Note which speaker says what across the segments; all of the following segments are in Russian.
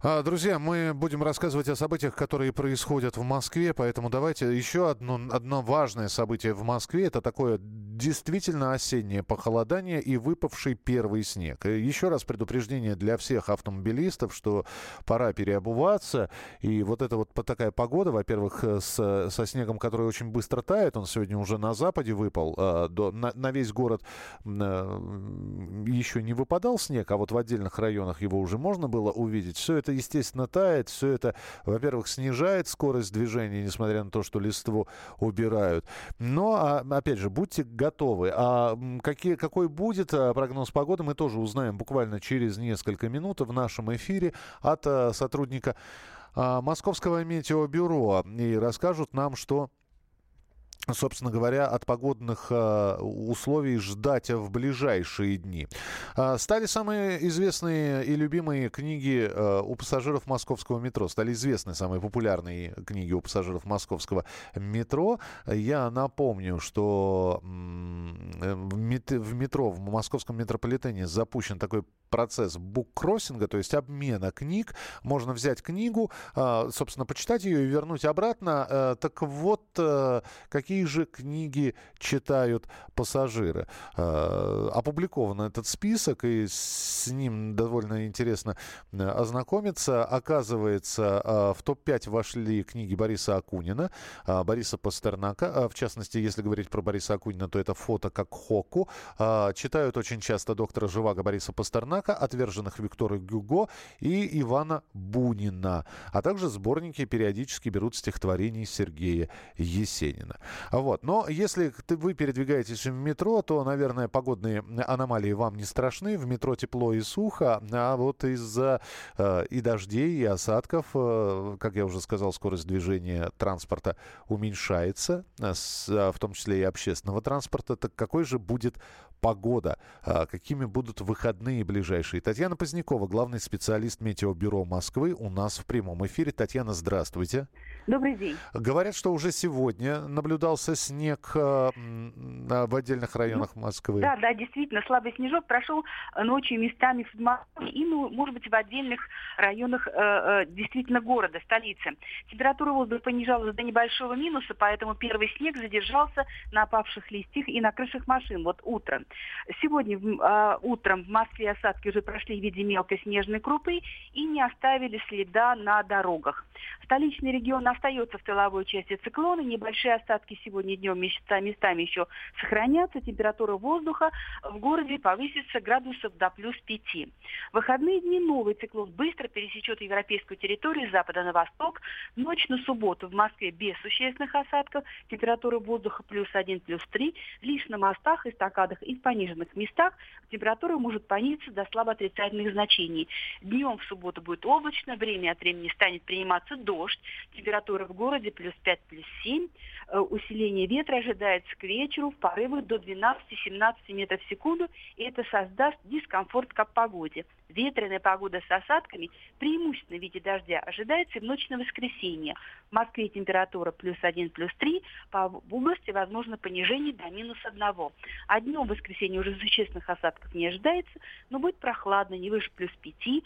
Speaker 1: А, друзья, мы будем рассказывать о событиях, которые происходят в Москве, поэтому давайте еще одно, одно важное событие в Москве. Это такое действительно осеннее похолодание и выпавший первый снег. И еще раз предупреждение для всех автомобилистов, что пора переобуваться. И вот эта вот такая погода, во-первых, с, со снегом, который очень быстро тает, он сегодня уже на западе выпал, а, до, на, на весь город а, еще не выпадал снег, а вот в отдельных районах его уже можно было увидеть. Все это это, естественно, тает. Все это, во-первых, снижает скорость движения, несмотря на то, что листву убирают. Но, а, опять же, будьте готовы. А какие, какой будет а, прогноз погоды, мы тоже узнаем буквально через несколько минут в нашем эфире от а, сотрудника Московского метеобюро. И расскажут нам, что собственно говоря, от погодных э, условий ждать в ближайшие дни. Э, стали самые известные и любимые книги э, у пассажиров московского метро. Стали известны самые популярные книги у пассажиров московского метро. Я напомню, что в метро, в московском метрополитене запущен такой процесс буккроссинга, то есть обмена книг. Можно взять книгу, собственно, почитать ее и вернуть обратно. Так вот, какие какие же книги читают пассажиры. Э, опубликован этот список, и с ним довольно интересно э, ознакомиться. Оказывается, э, в топ-5 вошли книги Бориса Акунина, Бориса Пастернака. В частности, если говорить про Бориса Акунина, то это «Фото как Хоку». Читают очень часто доктора Живаго Бориса Пастернака, «Отверженных Виктора Гюго» и Ивана Бунина. А также сборники периодически берут стихотворений Сергея Есенина. Вот. Но если вы передвигаетесь в метро, то, наверное, погодные аномалии вам не страшны. В метро тепло и сухо, а вот из-за э, и дождей, и осадков, э, как я уже сказал, скорость движения транспорта уменьшается, э, с, э, в том числе и общественного транспорта. Так какой же будет погода? Э, какими будут выходные ближайшие? Татьяна Позднякова, главный специалист Метеобюро Москвы, у нас в прямом эфире. Татьяна, здравствуйте.
Speaker 2: Добрый день.
Speaker 1: Говорят, что уже сегодня наблюдался снег э, в отдельных районах ну, Москвы.
Speaker 2: Да, да, действительно, слабый снежок прошел ночью местами в Москве и, ну, может быть, в отдельных районах э, э, действительно города, столицы. Температура воздуха понижалась до небольшого минуса, поэтому первый снег задержался на опавших листьях и на крышах машин, вот утром. Сегодня э, утром в Москве осадки уже прошли в виде мелкой снежной крупы и не оставили следа на дорогах. Столичный регион остается в тыловой части циклона. Небольшие остатки сегодня днем местами еще сохранятся. Температура воздуха в городе повысится градусов до плюс 5. В выходные дни новый циклон быстро пересечет европейскую территорию с запада на восток. Ночь на субботу в Москве без существенных осадков. Температура воздуха плюс 1, плюс 3. Лишь на мостах, эстакадах и в пониженных местах температура может понизиться до слабо отрицательных значений. Днем в субботу будет облачно, время от времени станет приниматься дождь. Температура в городе плюс 5, плюс 7. Э, усиление ветра ожидается к вечеру в порывах до 12-17 метров в секунду, и это создаст дискомфорт к погоде. Ветреная погода с осадками, преимущественно в виде дождя, ожидается и в ночь на воскресенье. В Москве температура плюс 1, плюс 3, по области возможно понижение до минус 1. А днем в воскресенье уже существенных осадков не ожидается, но будет прохладно, не выше плюс 5,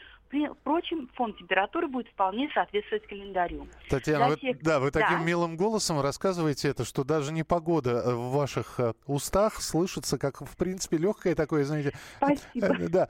Speaker 2: Впрочем, фон температуры будет вполне соответствовать календарю.
Speaker 1: Татьяна, вы, тех... да, вы таким да. милым голосом рассказываете это, что даже не погода э, в ваших э, устах слышится, как, в принципе, легкое такое, знаете...
Speaker 2: Спасибо.
Speaker 1: Э, да,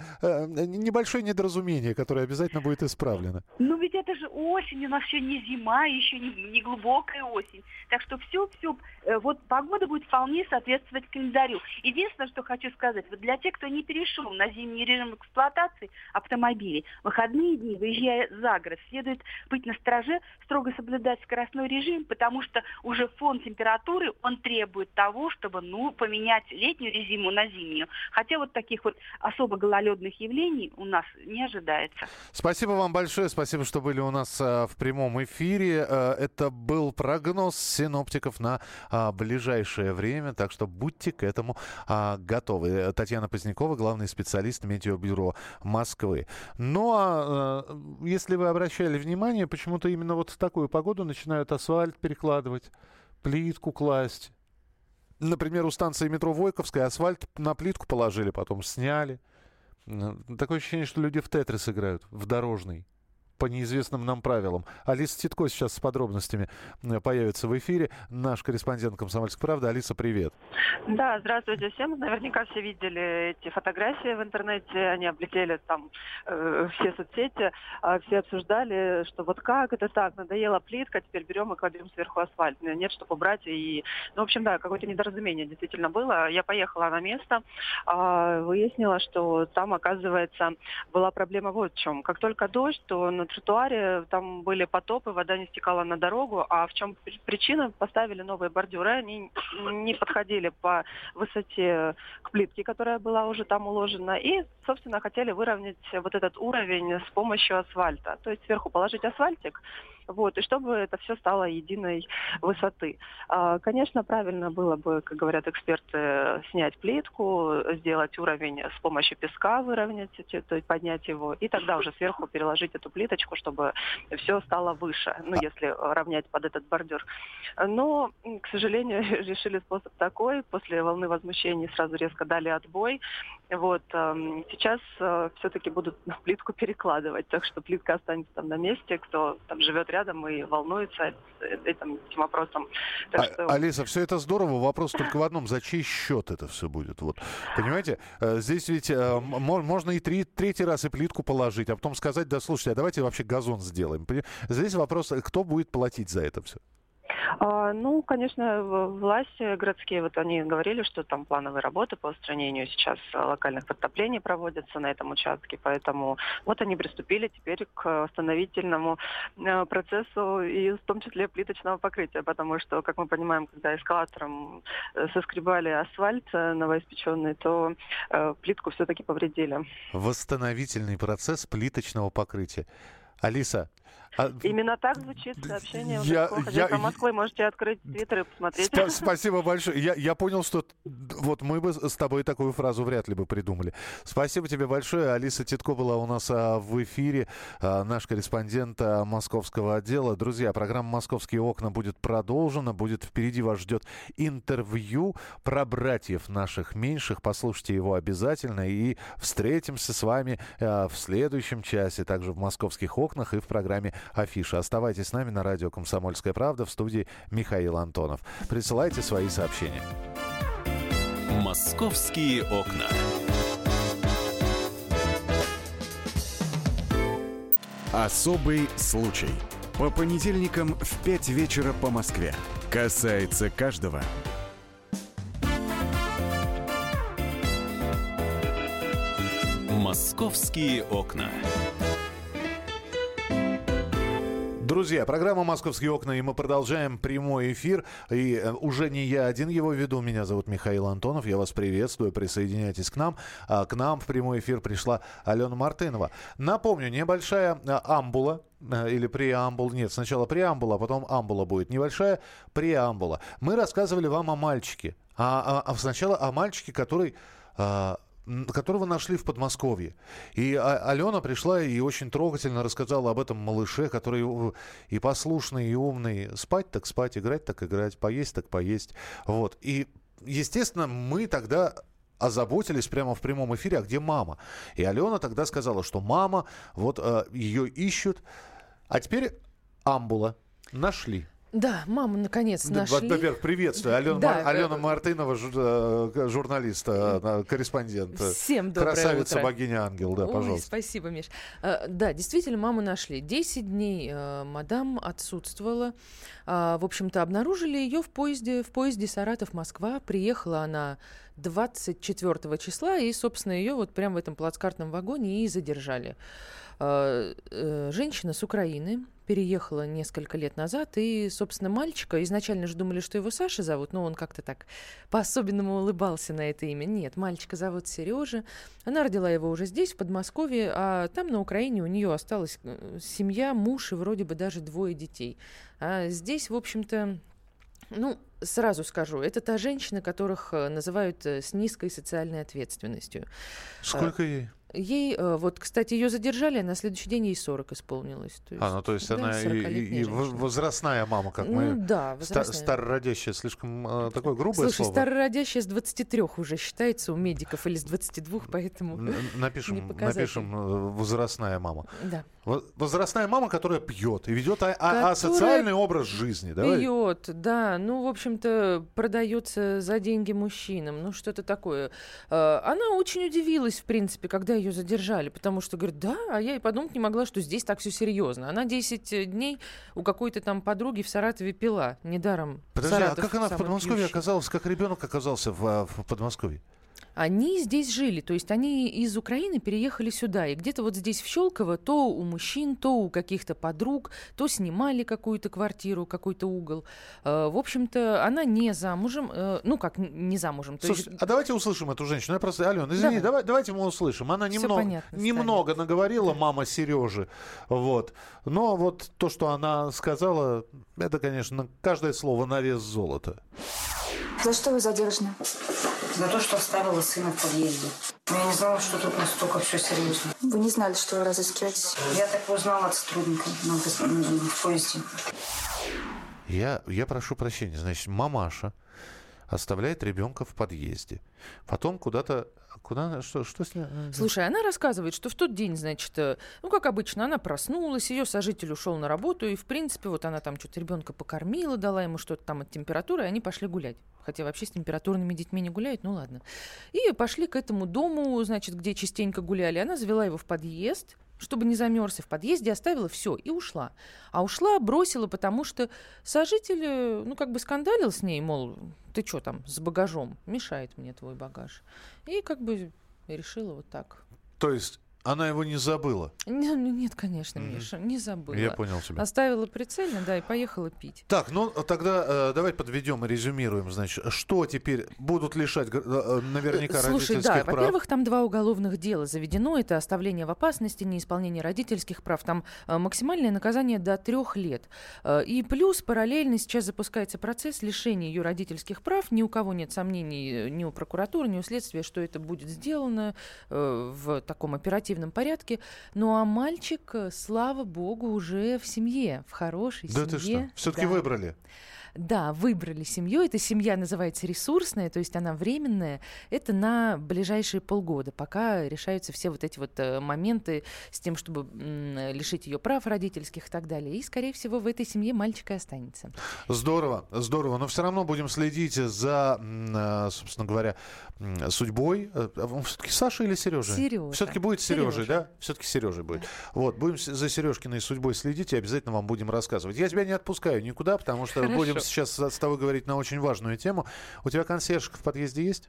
Speaker 1: небольшое недоразумение, которое обязательно будет исправлено.
Speaker 2: Ну ведь это же осень, у нас еще не зима, еще не, не глубокая осень. Так что все, все, вот погода будет вполне соответствовать календарю. Единственное, что хочу сказать, вот для тех, кто не перешел на зимний режим эксплуатации автомобилей, выходные дни, выезжая за город, следует быть на страже, строго соблюдать скоростной режим, потому что уже фон температуры, он требует того, чтобы ну, поменять летнюю резину на зимнюю. Хотя вот таких вот особо гололедных явлений у нас не ожидается.
Speaker 1: Спасибо вам большое, спасибо, что были у нас а, в прямом эфире. А, это был прогноз синоптиков на а, ближайшее время, так что будьте к этому а, готовы. Татьяна Позднякова, главный специалист Метеобюро Москвы. Ну а а, э, если вы обращали внимание, почему-то именно вот в такую погоду начинают асфальт перекладывать, плитку класть. Например, у станции метро Войковская асфальт на плитку положили, потом сняли. Такое ощущение, что люди в тетрис играют, в дорожный. По неизвестным нам правилам. Алиса Титко сейчас с подробностями э, появится в эфире. Наш корреспондент «Комсомольской правды». Алиса, привет.
Speaker 3: Да, здравствуйте всем. Наверняка все видели эти фотографии в интернете. Они облетели там э, все соцсети. Э, все обсуждали, что вот как это так, надоела плитка, теперь берем и кладем сверху асфальт. Нет, чтобы брать. И... Ну, в общем, да, какое-то недоразумение действительно было. Я поехала на место, э, выяснила, что там, оказывается, была проблема вот в чем. Как только дождь, то на тротуаре, там были потопы, вода не стекала на дорогу. А в чем причина? Поставили новые бордюры, они не подходили по высоте к плитке, которая была уже там уложена. И, собственно, хотели выровнять вот этот уровень с помощью асфальта. То есть сверху положить асфальтик, вот, и чтобы это все стало единой высоты. А, конечно, правильно было бы, как говорят эксперты, снять плитку, сделать уровень с помощью песка, выровнять, то есть поднять его, и тогда уже сверху переложить эту плиточку, чтобы все стало выше, ну, если равнять под этот бордюр. Но, к сожалению, решили способ такой. После волны возмущений сразу резко дали отбой. Вот. Сейчас э, все-таки будут плитку перекладывать, так что плитка останется там на месте. Кто там живет рядом и волнуется этим, этим вопросом.
Speaker 1: Так а, что... Алиса, все это здорово. Вопрос только в одном. За чей счет это все будет? Вот. Понимаете, э, здесь ведь э, можно и три, третий раз и плитку положить, а потом сказать, да слушайте, а давайте вообще газон сделаем. Здесь вопрос, кто будет платить за это все?
Speaker 3: А, ну, конечно, власти городские, вот они говорили, что там плановые работы по устранению сейчас локальных подтоплений проводятся на этом участке, поэтому вот они приступили теперь к восстановительному э, процессу и в том числе плиточного покрытия, потому что, как мы понимаем, когда эскалатором э, соскребали асфальт э, новоиспеченный, то плитку все-таки повредили.
Speaker 1: Восстановительный процесс плиточного покрытия. Алиса,
Speaker 3: а... Именно так звучит сообщение я, я, я, Москвы. Можете открыть твиттер и посмотреть.
Speaker 1: Сп- спасибо большое. Я, я понял, что вот мы бы с тобой такую фразу вряд ли бы придумали. Спасибо тебе большое. Алиса Титко была у нас а, в эфире, а, наш корреспондент а, московского отдела. Друзья, программа «Московские окна» будет продолжена. Будет впереди вас ждет интервью про братьев наших меньших. Послушайте его обязательно. И встретимся с вами а, в следующем часе, также в «Московских окнах» и в программе афиша. Оставайтесь с нами на радио «Комсомольская правда» в студии Михаил Антонов. Присылайте свои сообщения.
Speaker 4: «Московские окна». Особый случай. По понедельникам в 5 вечера по Москве. Касается каждого. «Московские окна».
Speaker 1: Друзья, программа «Московские окна», и мы продолжаем прямой эфир. И э, уже не я один его веду. Меня зовут Михаил Антонов. Я вас приветствую. Присоединяйтесь к нам. А к нам в прямой эфир пришла Алена Мартынова. Напомню, небольшая э, амбула э, или преамбул. Нет, сначала преамбула, а потом амбула будет. Небольшая преамбула. Мы рассказывали вам о мальчике. А, а, а сначала о мальчике, который... А, которого нашли в Подмосковье. И а, Алена пришла и очень трогательно рассказала об этом малыше, который и послушный, и умный. Спать так спать, играть так играть, поесть так поесть. Вот. И, естественно, мы тогда озаботились прямо в прямом эфире, а где мама? И Алена тогда сказала, что мама, вот э, ее ищут. А теперь амбула нашли.
Speaker 5: Да, маму наконец нашли.
Speaker 1: Во-первых, приветствую. Алена, да, Мар... Алена Мартынова, э, журналист, э, корреспондент.
Speaker 5: Всем доброе
Speaker 1: Красавица,
Speaker 5: утро.
Speaker 1: богиня ангел, да,
Speaker 5: Ой,
Speaker 1: пожалуйста.
Speaker 5: Спасибо, Миш. Э, да, действительно, маму нашли. Десять дней мадам отсутствовала. В общем-то, обнаружили ее в поезде, в поезде Саратов-Москва. Приехала она 24 числа, и, собственно, ее вот прямо в этом плацкартном вагоне и задержали. Женщина с Украины, переехала несколько лет назад, и, собственно, мальчика, изначально же думали, что его Саша зовут, но он как-то так по-особенному улыбался на это имя. Нет, мальчика зовут Сережа. Она родила его уже здесь, в Подмосковье, а там на Украине у нее осталась э, семья, муж и вроде бы даже двое детей. А здесь, в общем-то, ну, сразу скажу, это та женщина, которых э, называют э, с низкой социальной ответственностью.
Speaker 1: Сколько ей?
Speaker 5: Ей, э, вот, кстати, ее задержали, а на следующий день ей 40 исполнилось.
Speaker 1: То есть, а, ну то есть да, она и, и возрастная мама, как ну, мы.
Speaker 5: Да,
Speaker 1: возрастная. Старородящая, слишком э, такое грубое
Speaker 5: Слушай,
Speaker 1: слово.
Speaker 5: старородящая с 23 уже считается у медиков или с 22, поэтому
Speaker 1: Напишем, напишем э, возрастная мама.
Speaker 5: Да.
Speaker 1: Возрастная мама, которая пьет и ведет а- а- асоциальный образ жизни. Давай.
Speaker 5: Пьет, да. Ну, в общем-то, продается за деньги мужчинам. Ну, что-то такое. Э, она очень удивилась, в принципе, когда ее задержали, потому что говорит, да, а я и подумать не могла, что здесь так все серьезно. Она 10 дней у какой-то там подруги в Саратове пила. Недаром.
Speaker 1: Подожди,
Speaker 5: Саратов
Speaker 1: а как она в Подмосковье
Speaker 5: пьющий.
Speaker 1: оказалась, как ребенок оказался в, а, в Подмосковье?
Speaker 5: Они здесь жили, то есть они из Украины переехали сюда. И где-то вот здесь в Щелково то у мужчин, то у каких-то подруг, то снимали какую-то квартиру, какой-то угол. Э, В общем-то, она не замужем, э, ну как не замужем. То
Speaker 1: Слушай,
Speaker 5: есть...
Speaker 1: а давайте услышим эту женщину. Я просто, Алена, извини,
Speaker 5: Давай.
Speaker 1: давай, давайте мы услышим. Она
Speaker 5: Всё
Speaker 1: немного,
Speaker 5: понятно
Speaker 1: немного наговорила, мама Сережи. Вот. Но вот то, что она сказала, это, конечно, каждое слово на вес золота.
Speaker 6: За что вы задержаны?
Speaker 7: За то, что оставила сына в подъезде. Но я не знала, что тут настолько все серьезно.
Speaker 6: Вы не знали, что вы разыскиваетесь?
Speaker 7: Я так и узнала от сотрудника на в поезде.
Speaker 1: Я, я прошу прощения. Значит, мамаша оставляет ребенка в подъезде. Потом куда-то... Куда? Что, что с ней?
Speaker 5: Слушай, она рассказывает, что в тот день, значит, э, ну, как обычно, она проснулась, ее сожитель ушел на работу, и, в принципе, вот она там что-то ребенка покормила, дала ему что-то там от температуры, и они пошли гулять. Хотя вообще с температурными детьми не гуляют, ну ладно. И пошли к этому дому, значит, где частенько гуляли. Она завела его в подъезд, чтобы не замерз, и в подъезде оставила все и ушла. А ушла, бросила, потому что сожитель, э, ну, как бы скандалил с ней, мол, ты что там с багажом? Мешает мне твой багаж. И как бы решила вот так.
Speaker 1: То есть она его не забыла.
Speaker 5: Не- ну, Нет, конечно. Миша, не забыла.
Speaker 1: Я понял тебя.
Speaker 5: Оставила прицельно, да, и поехала пить.
Speaker 1: Так, ну тогда э, давай подведем и резюмируем, значит, что теперь будут лишать гр- э, наверняка
Speaker 5: Слушай,
Speaker 1: родительских
Speaker 5: да,
Speaker 1: прав?
Speaker 5: во-первых, там два уголовных дела заведено. Это оставление в опасности, неисполнение родительских прав. Там э, максимальное наказание до трех лет. Э, и плюс параллельно сейчас запускается процесс лишения ее родительских прав. Ни у кого нет сомнений, э, ни у прокуратуры, ни у следствия, что это будет сделано э, в таком оперативном порядке. Ну а мальчик, э, слава богу, уже в семье, в хорошей
Speaker 1: Да ты
Speaker 5: семье.
Speaker 1: что? Все-таки
Speaker 5: Да.
Speaker 1: выбрали.
Speaker 5: Да, выбрали семью. Эта семья называется ресурсная, то есть она временная. Это на ближайшие полгода, пока решаются все вот эти вот э, моменты с тем, чтобы лишить ее прав родительских и так далее. И, скорее всего, в этой семье мальчик и останется.
Speaker 1: Здорово, здорово. Но все равно будем следить за, э, собственно говоря, судьбой. Все-таки Саша или Сережа?
Speaker 5: Сережа.
Speaker 1: Все-таки будет Сережей,
Speaker 5: Сережа.
Speaker 1: да? Все-таки Сережей будет. Вот, будем за Сережкиной судьбой следить и обязательно вам будем рассказывать. Я тебя не отпускаю никуда, потому что
Speaker 5: Хорошо.
Speaker 1: будем сейчас с тобой говорить на очень важную тему. У тебя консьержка в подъезде есть?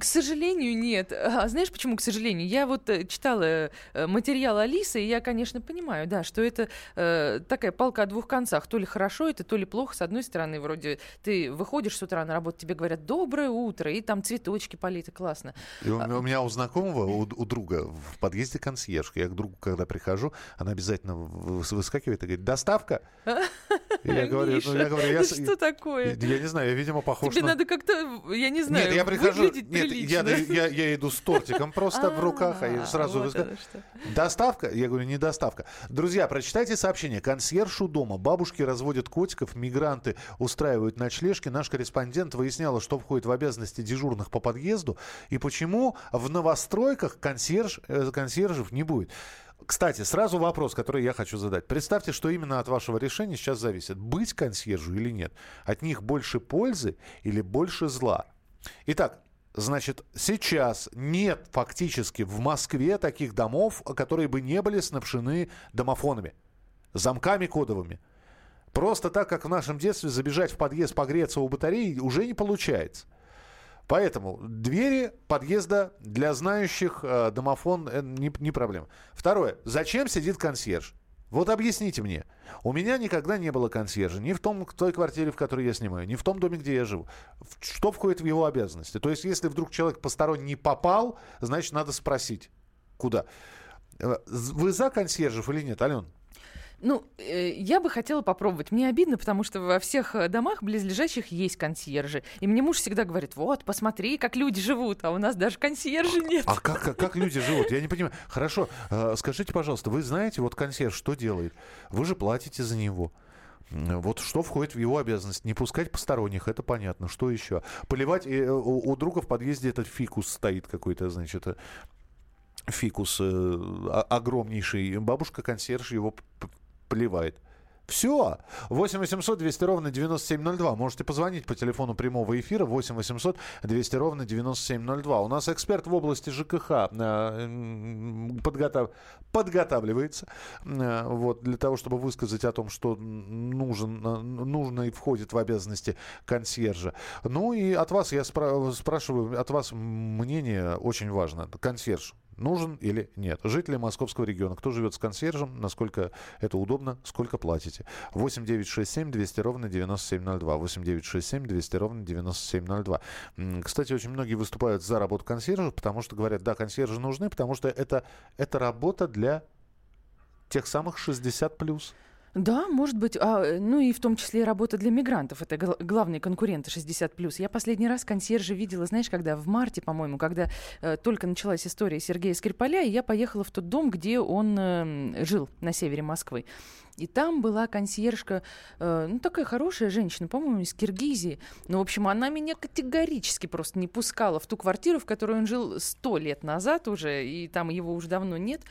Speaker 5: К сожалению, нет. А знаешь, почему, к сожалению? Я вот э, читала э, материал Алисы, и я, конечно, понимаю, да, что это э, такая палка о двух концах. То ли хорошо это, то ли плохо. С одной стороны, вроде ты выходишь с утра на работу, тебе говорят «доброе утро», и там цветочки политы, классно.
Speaker 1: И у, у меня у знакомого, у, у друга в подъезде консьержка. Я к другу, когда прихожу, она обязательно вы- выскакивает и говорит, доставка? Я говорю, ну, я говорю, я,
Speaker 5: ну что такое?
Speaker 1: я не знаю, я, видимо, похож
Speaker 5: Тебе
Speaker 1: на...
Speaker 5: надо как-то, я не знаю,
Speaker 1: Нет, я прихожу, нет, я, я, я иду с тортиком просто в руках, а я
Speaker 5: А,
Speaker 1: сразу. Доставка? Я говорю, не доставка. Друзья, прочитайте сообщение. Консьерж у дома. Бабушки разводят котиков, мигранты устраивают ночлежки. Наш корреспондент выясняла, что входит в обязанности дежурных по подъезду и почему в новостройках консьерж, э, консьержев не будет. Кстати, сразу вопрос, который я хочу задать. Представьте, что именно от вашего решения сейчас зависит. Быть консьержу или нет? От них больше пользы или больше зла? Итак, Значит, сейчас нет фактически в Москве таких домов, которые бы не были снабжены домофонами, замками кодовыми. Просто так, как в нашем детстве забежать в подъезд погреться у батареи уже не получается. Поэтому двери подъезда для знающих э, домофон э, не, не проблема. Второе. Зачем сидит консьерж? Вот объясните мне. У меня никогда не было консьержа. Ни в том, в той квартире, в которой я снимаю, ни в том доме, где я живу. Что входит в его обязанности? То есть, если вдруг человек посторонний попал, значит, надо спросить, куда. Э, Вы за консьержев или нет, Ален?
Speaker 5: Ну, э, я бы хотела попробовать. Мне обидно, потому что во всех э, домах близлежащих есть консьержи. И мне муж всегда говорит, вот, посмотри, как люди живут, а у нас даже консьержи нет.
Speaker 1: А как, как, как люди живут? Я не понимаю. Хорошо, э, скажите, пожалуйста, вы знаете, вот консьерж что делает? Вы же платите за него. Вот что входит в его обязанность? Не пускать посторонних, это понятно. Что еще? Поливать. Э, у, у друга в подъезде этот фикус стоит какой-то, значит, фикус э, огромнейший. Бабушка консьерж его поливает. Все. 8 800 200 ровно 9702. Можете позвонить по телефону прямого эфира 8 800 200 ровно 9702. У нас эксперт в области ЖКХ э, подготав... подготавливается э, вот, для того, чтобы высказать о том, что нужен, э, нужно и входит в обязанности консьержа. Ну и от вас я спра- спрашиваю, от вас мнение очень важно. Консьерж нужен или нет. Жители московского региона, кто живет с консьержем, насколько это удобно, сколько платите. 8 9 6 7 200 ровно 9702. 8 9 6 7 200 ровно 9702. Кстати, очень многие выступают за работу консьержа, потому что говорят, да, консьержи нужны, потому что это, это работа для тех самых 60 плюс.
Speaker 5: Да, может быть. А, э, ну и в том числе работа для мигрантов. Это гл- главные конкуренты 60+. Я последний раз консьержа видела, знаешь, когда в марте, по-моему, когда э, только началась история Сергея Скрипаля, и я поехала в тот дом, где он э, жил на севере Москвы. И там была консьержка, э, ну, такая хорошая женщина, по-моему, из Киргизии. Ну, в общем, она меня категорически просто не пускала в ту квартиру, в которой он жил сто лет назад уже, и там его уже давно нет.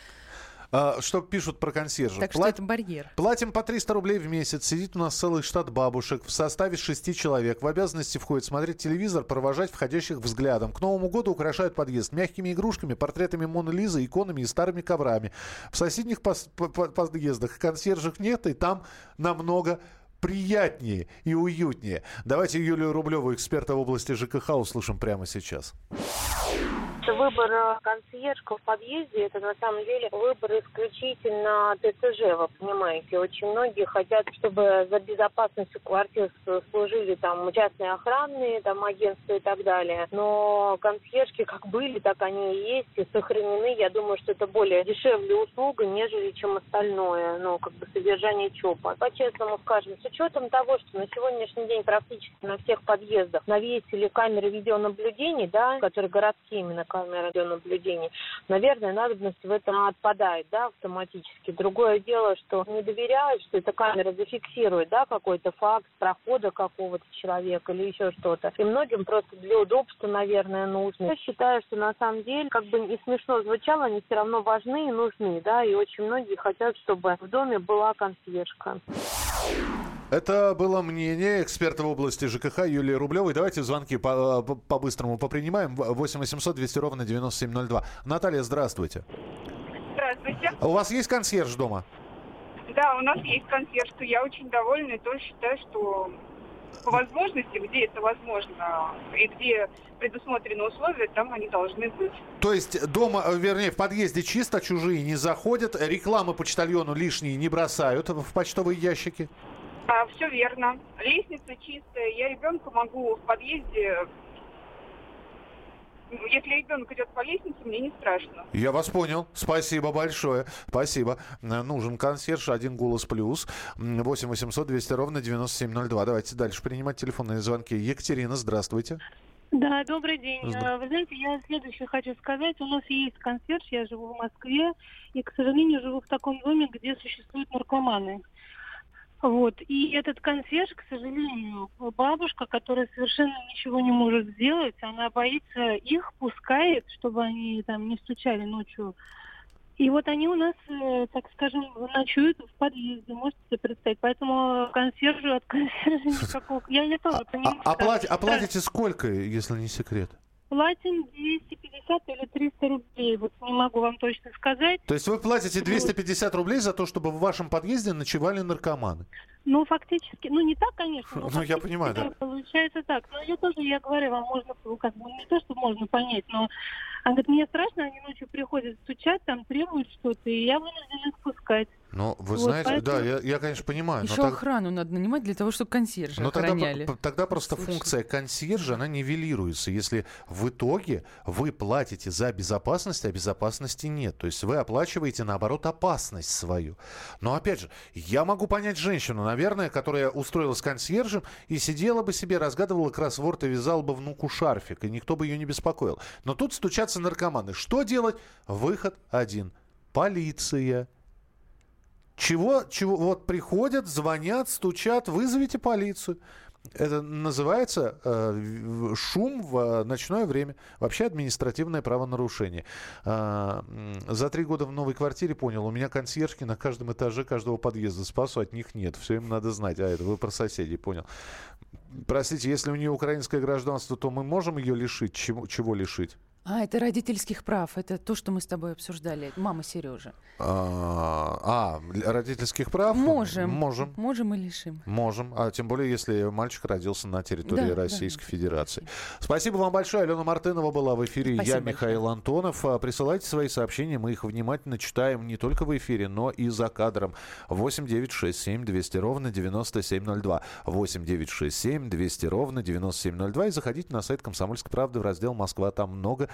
Speaker 1: А, что пишут про консьержа?
Speaker 5: Так Плат... что это барьер.
Speaker 1: Платим по 300 рублей в месяц. Сидит у нас целый штат бабушек в составе шести человек. В обязанности входит смотреть телевизор, провожать входящих взглядом. К Новому году украшают подъезд мягкими игрушками, портретами Моны Лизы, иконами и старыми коврами. В соседних пос- подъездах консьержек нет, и там намного приятнее и уютнее. Давайте Юлию Рублеву, эксперта в области ЖКХ, услышим прямо сейчас
Speaker 8: выбор э, консьержка в подъезде, это на самом деле выбор исключительно ТЦЖ, вы понимаете. Очень многие хотят, чтобы за безопасностью квартир служили там частные охранные, там агентства и так далее. Но консьержки как были, так они и есть, и сохранены. Я думаю, что это более дешевле услуга, нежели чем остальное, ну, как бы содержание ЧОПа. По-честному скажем, с учетом того, что на сегодняшний день практически на всех подъездах навесили камеры видеонаблюдения, да, которые городские именно камеры видеонаблюдения, наверное, надобность в этом отпадает, да, автоматически. Другое дело, что не доверяют, что эта камера зафиксирует, да, какой-то факт прохода какого-то человека или еще что-то. И многим просто для удобства, наверное, нужно. Я считаю, что на самом деле, как бы не смешно звучало, они все равно важны и нужны, да, и очень многие хотят, чтобы в доме была консьержка.
Speaker 1: Это было мнение эксперта в области ЖКХ Юлии Рублевой. Давайте звонки по-быстрому по попринимаем. 8 800 200 ровно 9702. Наталья, здравствуйте.
Speaker 9: Здравствуйте.
Speaker 1: У вас есть консьерж дома?
Speaker 9: Да, у нас есть консьерж. Я очень довольна и тоже считаю, что по возможности, где это возможно и где предусмотрены условия, там они должны быть.
Speaker 1: То есть дома, э, вернее, в подъезде чисто, чужие не заходят, рекламы почтальону лишние не бросают в почтовые ящики?
Speaker 9: А, все верно. Лестница чистая. Я ребенку могу в подъезде если ребенок идет по лестнице, мне не страшно.
Speaker 1: Я вас понял. Спасибо большое. Спасибо. Нужен консьерж, один голос плюс. 8 800 200 ровно 9702. Давайте дальше принимать телефонные звонки. Екатерина, здравствуйте.
Speaker 10: Да, добрый день. Здравствуйте. Вы знаете, я следующее хочу сказать. У нас есть консьерж, я живу в Москве, и, к сожалению, живу в таком доме, где существуют наркоманы. Вот. И этот консьерж, к сожалению, бабушка, которая совершенно ничего не может сделать, она боится их, пускает, чтобы они там не стучали ночью. И вот они у нас, э, так скажем, ночуют в подъезде, можете себе представить. Поэтому консьержу от консьержа никакого... Я не тоже понимаю.
Speaker 1: А, а, а платите сколько, если не секрет?
Speaker 10: Платим 250 или 300 рублей, вот не могу вам точно сказать.
Speaker 1: То есть вы платите 250 рублей за то, чтобы в вашем подъезде ночевали наркоманы?
Speaker 10: Ну, фактически, ну не так, конечно.
Speaker 1: Ну, я понимаю, да.
Speaker 10: Получается так. Но я тоже, я говорю вам, можно, как бы, не то, что можно понять, но Она говорит, мне страшно, они ночью приходят стучать, там требуют что-то, и я вынуждена их пускать.
Speaker 1: Ну, вы
Speaker 10: Вот,
Speaker 1: знаете,
Speaker 10: поэтому-
Speaker 1: да, я, я, конечно, понимаю. но
Speaker 5: Еще
Speaker 1: так-
Speaker 5: охрану надо нанимать для того, чтобы консьержи
Speaker 1: Но тогда,
Speaker 5: охраняли.
Speaker 1: п- тогда просто
Speaker 5: Слушай.
Speaker 1: функция консьержа, она нивелируется, если в итоге вы платите за безопасность, а безопасности нет. То есть вы оплачиваете, наоборот, опасность свою. Но, опять же, я могу понять женщину, наверное, которая устроилась консьержем и сидела бы себе, разгадывала кроссворд и вязала бы внуку шарфик, и никто бы ее не беспокоил. Но тут стучатся наркоманы. Что делать? Выход один. Полиция. Чего, чего, вот приходят, звонят, стучат, вызовите полицию. Это называется э, шум в э, ночное время. Вообще административное правонарушение. М, за три года в новой квартире понял, у меня консьержки на каждом этаже каждого подъезда. Спасу от них нет. Все им надо знать. А это вы про соседей, понял. Простите, если у нее украинское гражданство, то мы можем ее лишить? Чего, чего лишить?
Speaker 5: А, это родительских прав. Это то, что мы с тобой обсуждали. Мама Сережи.
Speaker 1: А, а, родительских прав?
Speaker 5: Можем.
Speaker 1: Можем.
Speaker 5: Можем и лишим.
Speaker 1: Можем, а тем более, если мальчик родился на территории
Speaker 5: Да, да,
Speaker 1: Российской Федерации. Спасибо вам большое. Алена Мартынова была в эфире.
Speaker 5: Спасибо
Speaker 1: Я Михаил Антонов. А, Присылайте свои сообщения, мы их внимательно читаем не только в эфире, но и за кадром. 8 9 6 7 200 ровно 9702. 8 9 6 7 200 ровно 9702. И заходите на сайт Комсомольской правды в раздел «Москва». Там много